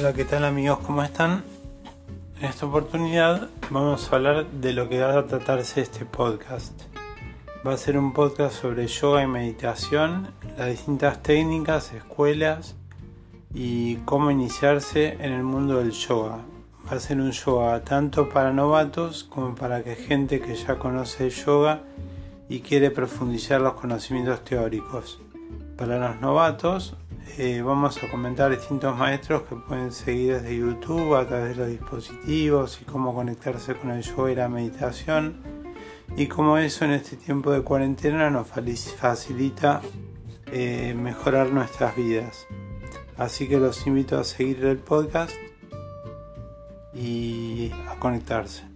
Hola, ¿qué tal amigos? ¿Cómo están? En esta oportunidad vamos a hablar de lo que va a tratarse este podcast. Va a ser un podcast sobre yoga y meditación, las distintas técnicas, escuelas y cómo iniciarse en el mundo del yoga. Va a ser un yoga tanto para novatos como para que gente que ya conoce el yoga y quiere profundizar los conocimientos teóricos. Para los novatos eh, vamos a comentar distintos maestros que pueden seguir desde YouTube a través de los dispositivos y cómo conectarse con el yoga y la meditación y cómo eso en este tiempo de cuarentena nos facilita eh, mejorar nuestras vidas. Así que los invito a seguir el podcast y a conectarse.